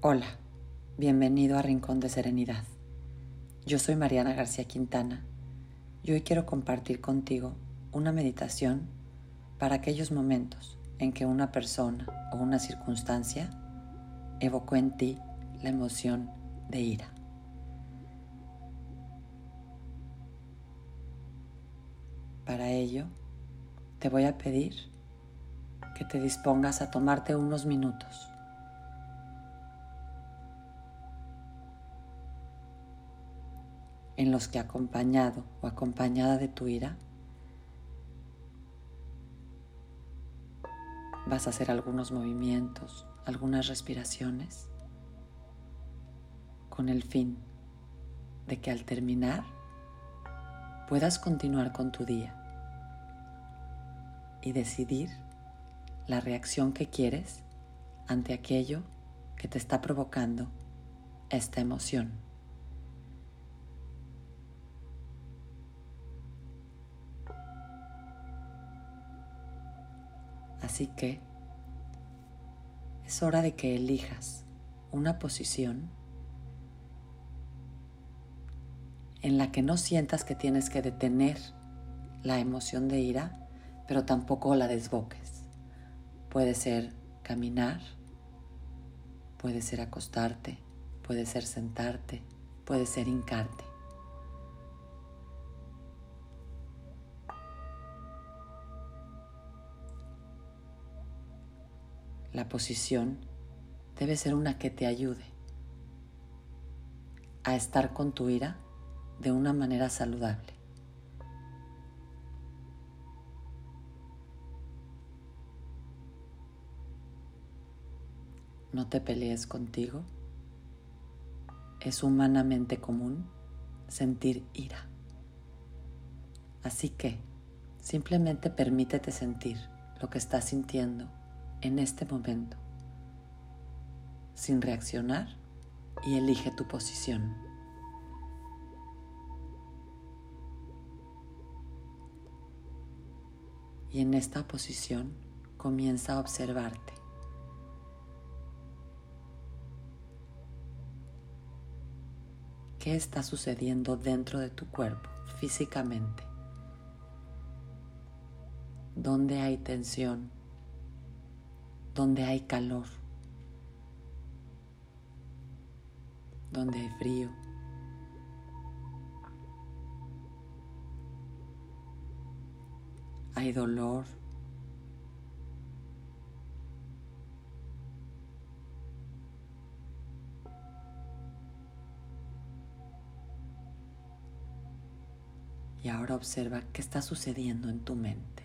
Hola, bienvenido a Rincón de Serenidad. Yo soy Mariana García Quintana y hoy quiero compartir contigo una meditación para aquellos momentos en que una persona o una circunstancia evocó en ti la emoción de ira. Para ello, te voy a pedir que te dispongas a tomarte unos minutos en los que acompañado o acompañada de tu ira vas a hacer algunos movimientos, algunas respiraciones con el fin de que al terminar puedas continuar con tu día y decidir la reacción que quieres ante aquello que te está provocando esta emoción. Así que es hora de que elijas una posición en la que no sientas que tienes que detener la emoción de ira, pero tampoco la desboques. Puede ser caminar, puede ser acostarte, puede ser sentarte, puede ser hincarte. La posición debe ser una que te ayude a estar con tu ira de una manera saludable. No te pelees contigo. Es humanamente común sentir ira. Así que simplemente permítete sentir lo que estás sintiendo en este momento, sin reaccionar y elige tu posición. Y en esta posición comienza a observarte. ¿Qué está sucediendo dentro de tu cuerpo físicamente? ¿Dónde hay tensión? Donde hay calor, donde hay frío. Hay dolor. Y ahora observa qué está sucediendo en tu mente.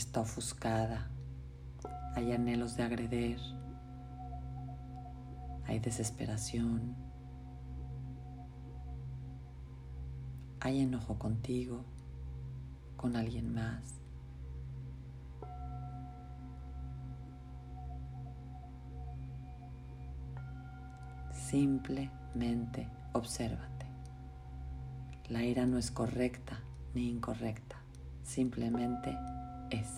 Está ofuscada, hay anhelos de agreder, hay desesperación, hay enojo contigo, con alguien más. Simplemente obsérvate. La ira no es correcta ni incorrecta, simplemente es.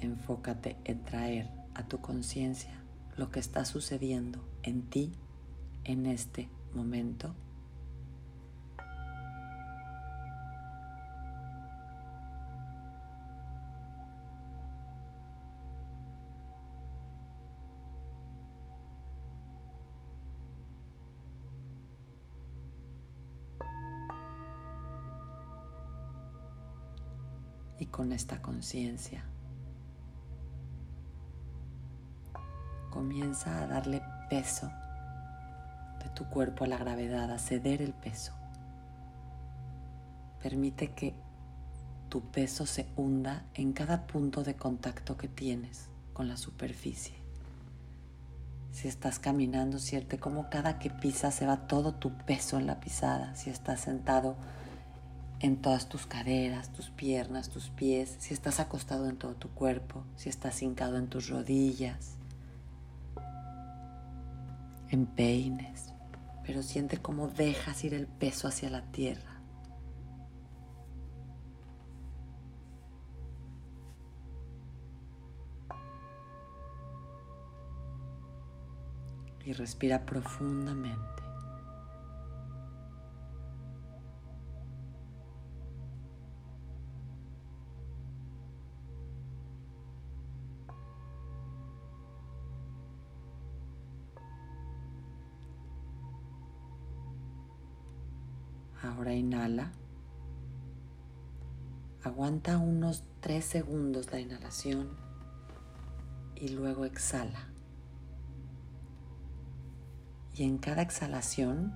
Enfócate en traer a tu conciencia lo que está sucediendo en ti en este momento. Con esta conciencia comienza a darle peso de tu cuerpo a la gravedad, a ceder el peso. Permite que tu peso se hunda en cada punto de contacto que tienes con la superficie. Si estás caminando, siente como cada que pisas se va todo tu peso en la pisada. Si estás sentado, en todas tus caderas, tus piernas, tus pies, si estás acostado en todo tu cuerpo, si estás hincado en tus rodillas, en peines, pero siente cómo dejas ir el peso hacia la tierra. Y respira profundamente. Ahora inhala. Aguanta unos 3 segundos la inhalación y luego exhala. Y en cada exhalación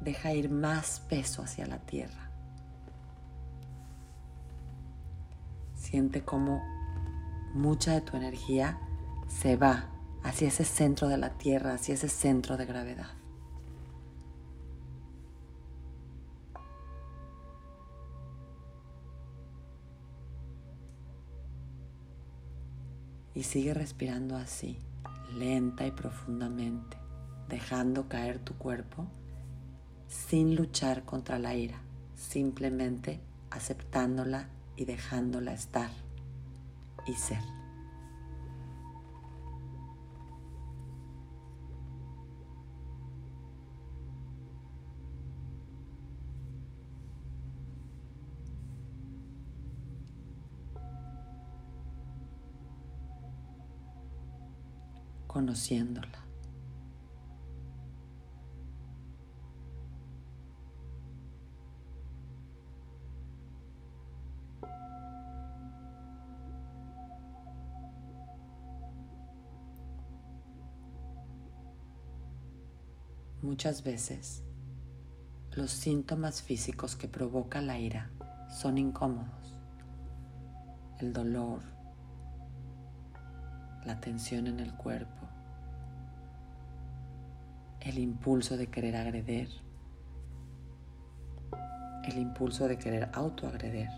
deja ir más peso hacia la tierra. Siente como mucha de tu energía se va hacia ese centro de la tierra, hacia ese centro de gravedad. Y sigue respirando así, lenta y profundamente, dejando caer tu cuerpo sin luchar contra la ira, simplemente aceptándola y dejándola estar y ser. Conociéndola. Muchas veces los síntomas físicos que provoca la ira son incómodos. El dolor, la tensión en el cuerpo, el impulso de querer agreder, el impulso de querer autoagreder.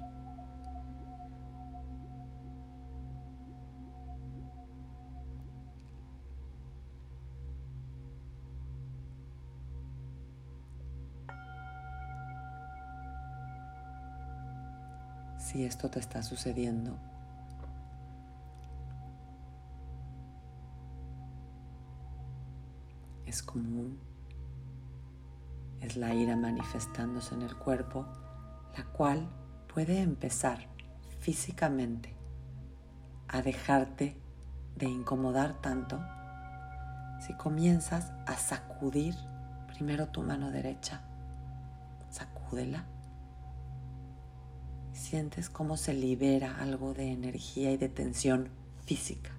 Si esto te está sucediendo, es común. Es la ira manifestándose en el cuerpo, la cual puede empezar físicamente a dejarte de incomodar tanto si comienzas a sacudir primero tu mano derecha, sacúdela. Sientes cómo se libera algo de energía y de tensión física.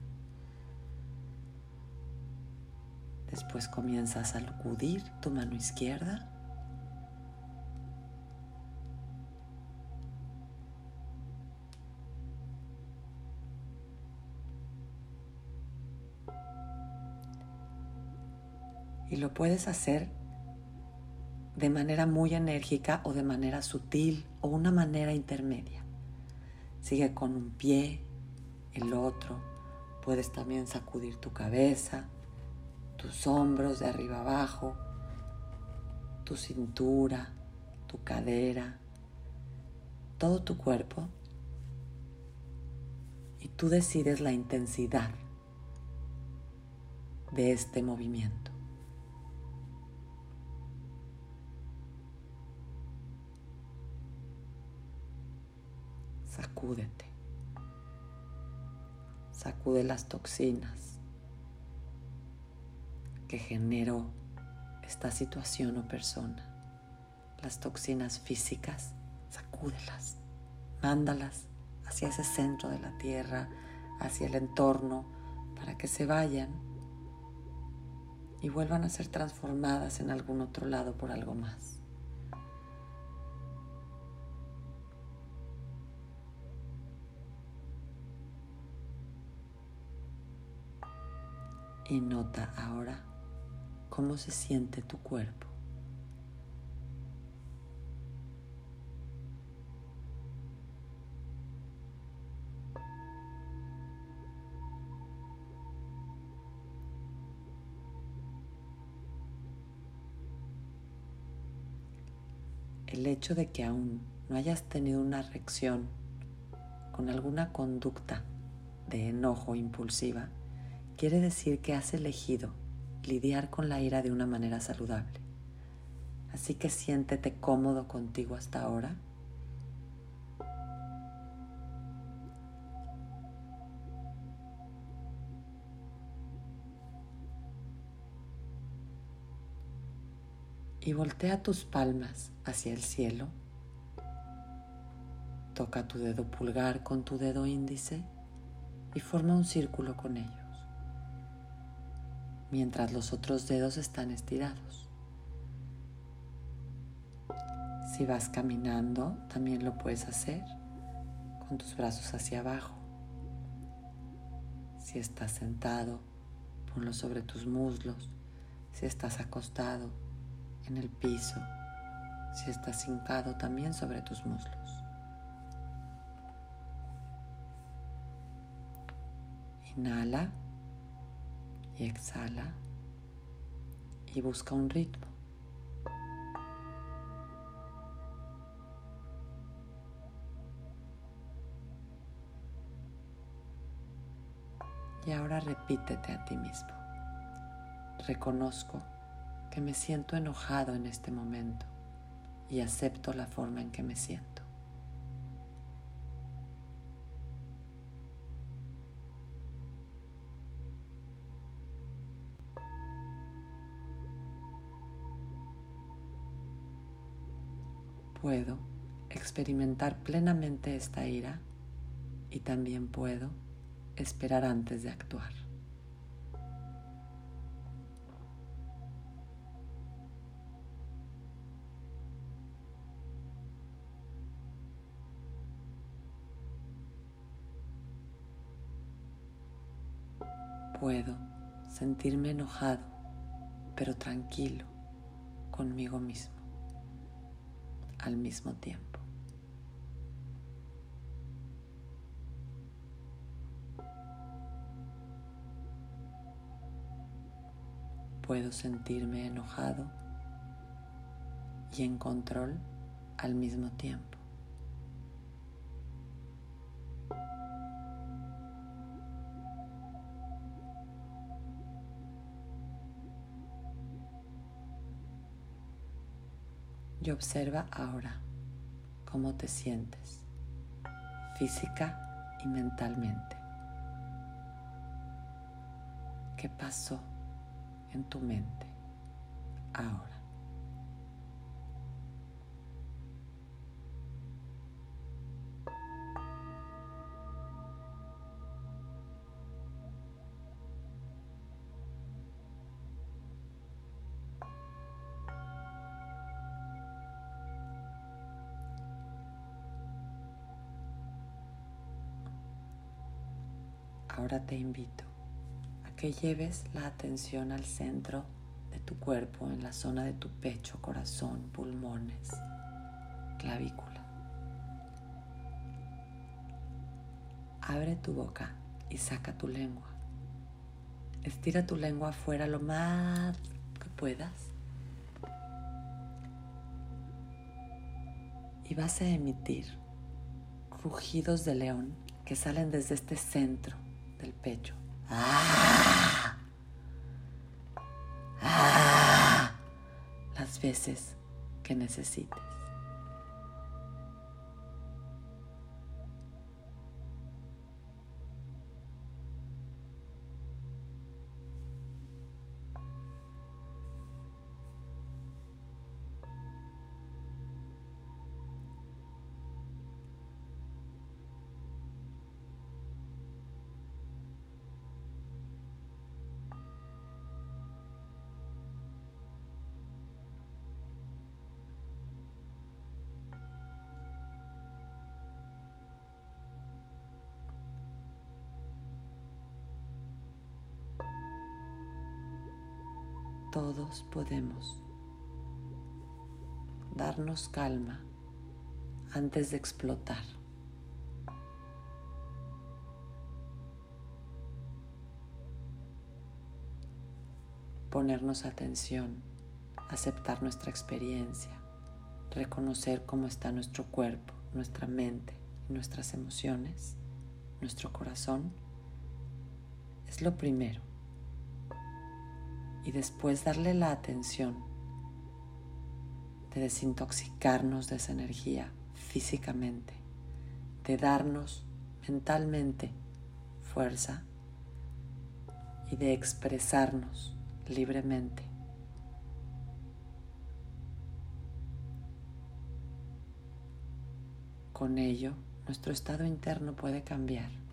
Después comienzas a sacudir tu mano izquierda. Y lo puedes hacer de manera muy enérgica o de manera sutil o una manera intermedia. Sigue con un pie, el otro. Puedes también sacudir tu cabeza tus hombros de arriba abajo, tu cintura, tu cadera, todo tu cuerpo y tú decides la intensidad de este movimiento. Sacúdete. Sacude las toxinas que generó esta situación o persona. Las toxinas físicas, sacúdelas, mándalas hacia ese centro de la tierra, hacia el entorno, para que se vayan y vuelvan a ser transformadas en algún otro lado por algo más. Y nota ahora cómo se siente tu cuerpo. El hecho de que aún no hayas tenido una reacción con alguna conducta de enojo impulsiva quiere decir que has elegido lidiar con la ira de una manera saludable. Así que siéntete cómodo contigo hasta ahora. Y voltea tus palmas hacia el cielo. Toca tu dedo pulgar con tu dedo índice y forma un círculo con ellos, mientras los otros dedos están estirados. Si vas caminando, también lo puedes hacer con tus brazos hacia abajo. Si estás sentado, ponlo sobre tus muslos. Si estás acostado en el piso, si estás hincado también sobre tus muslos. Inhala y exhala y busca un ritmo. Y ahora repítete a ti mismo. Reconozco que me siento enojado en este momento y acepto la forma en que me siento. Puedo experimentar plenamente esta ira y también puedo esperar antes de actuar. Puedo sentirme enojado, pero tranquilo conmigo mismo al mismo tiempo. Puedo sentirme enojado y en control al mismo tiempo. Y observa ahora cómo te sientes física y mentalmente. ¿Qué pasó en tu mente ahora? Ahora te invito a que lleves la atención al centro de tu cuerpo, en la zona de tu pecho, corazón, pulmones, clavícula. Abre tu boca y saca tu lengua. Estira tu lengua afuera lo más que puedas. Y vas a emitir rugidos de león que salen desde este centro del pecho. ¡Ah! ¡Ah! Las veces que necesites. Todos podemos darnos calma antes de explotar. Ponernos atención, aceptar nuestra experiencia, reconocer cómo está nuestro cuerpo, nuestra mente nuestras emociones, nuestro corazón, es lo primero y después darle la atención de desintoxicarnos de esa energía físicamente, de darnos mentalmente fuerza y de expresarnos libremente. Con ello, nuestro estado interno puede cambiar.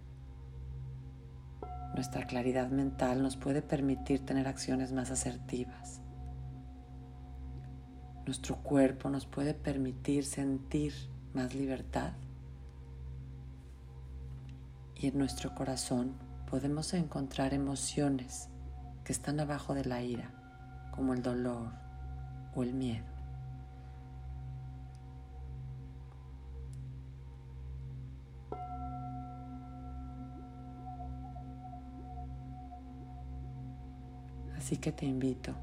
Nuestra claridad mental nos puede permitir tener acciones más asertivas. Nuestro cuerpo nos puede permitir sentir más libertad. Y en nuestro corazón podemos encontrar emociones que están abajo de la ira, como el dolor o el miedo. Así que te invito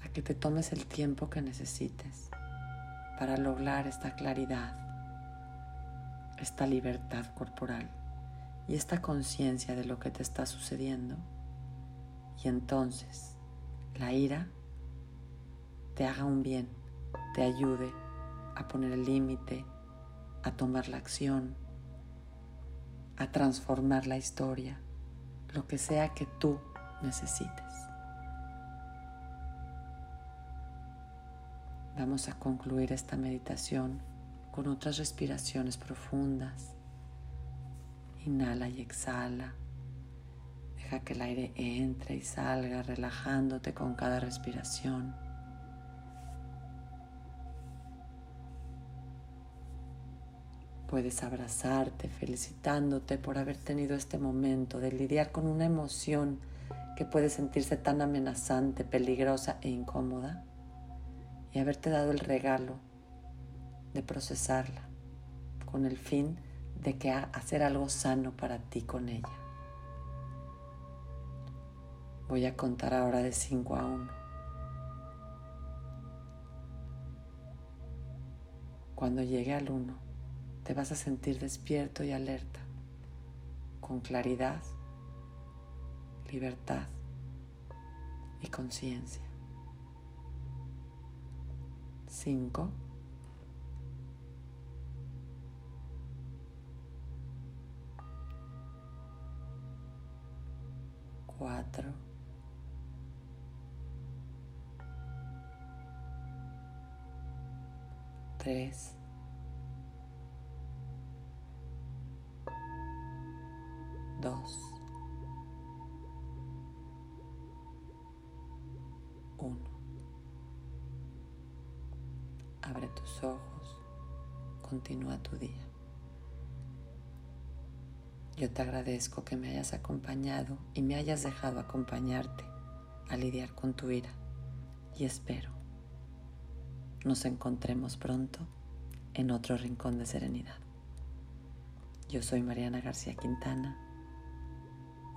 a que te tomes el tiempo que necesites para lograr esta claridad, esta libertad corporal y esta conciencia de lo que te está sucediendo. Y entonces la ira te haga un bien, te ayude a poner el límite, a tomar la acción a transformar la historia, lo que sea que tú necesites. Vamos a concluir esta meditación con otras respiraciones profundas. Inhala y exhala. Deja que el aire entre y salga relajándote con cada respiración. Puedes abrazarte felicitándote por haber tenido este momento de lidiar con una emoción que puede sentirse tan amenazante, peligrosa e incómoda y haberte dado el regalo de procesarla con el fin de que hacer algo sano para ti con ella. Voy a contar ahora de 5 a 1. Cuando llegue al 1, te vas a sentir despierto y alerta, con claridad, libertad y conciencia. 5. Cuatro. Tres. Dos, uno. Abre tus ojos, continúa tu día. Yo te agradezco que me hayas acompañado y me hayas dejado acompañarte a lidiar con tu ira y espero nos encontremos pronto en otro rincón de serenidad. Yo soy Mariana García Quintana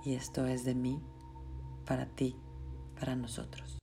y esto es de mí, para ti, para nosotros.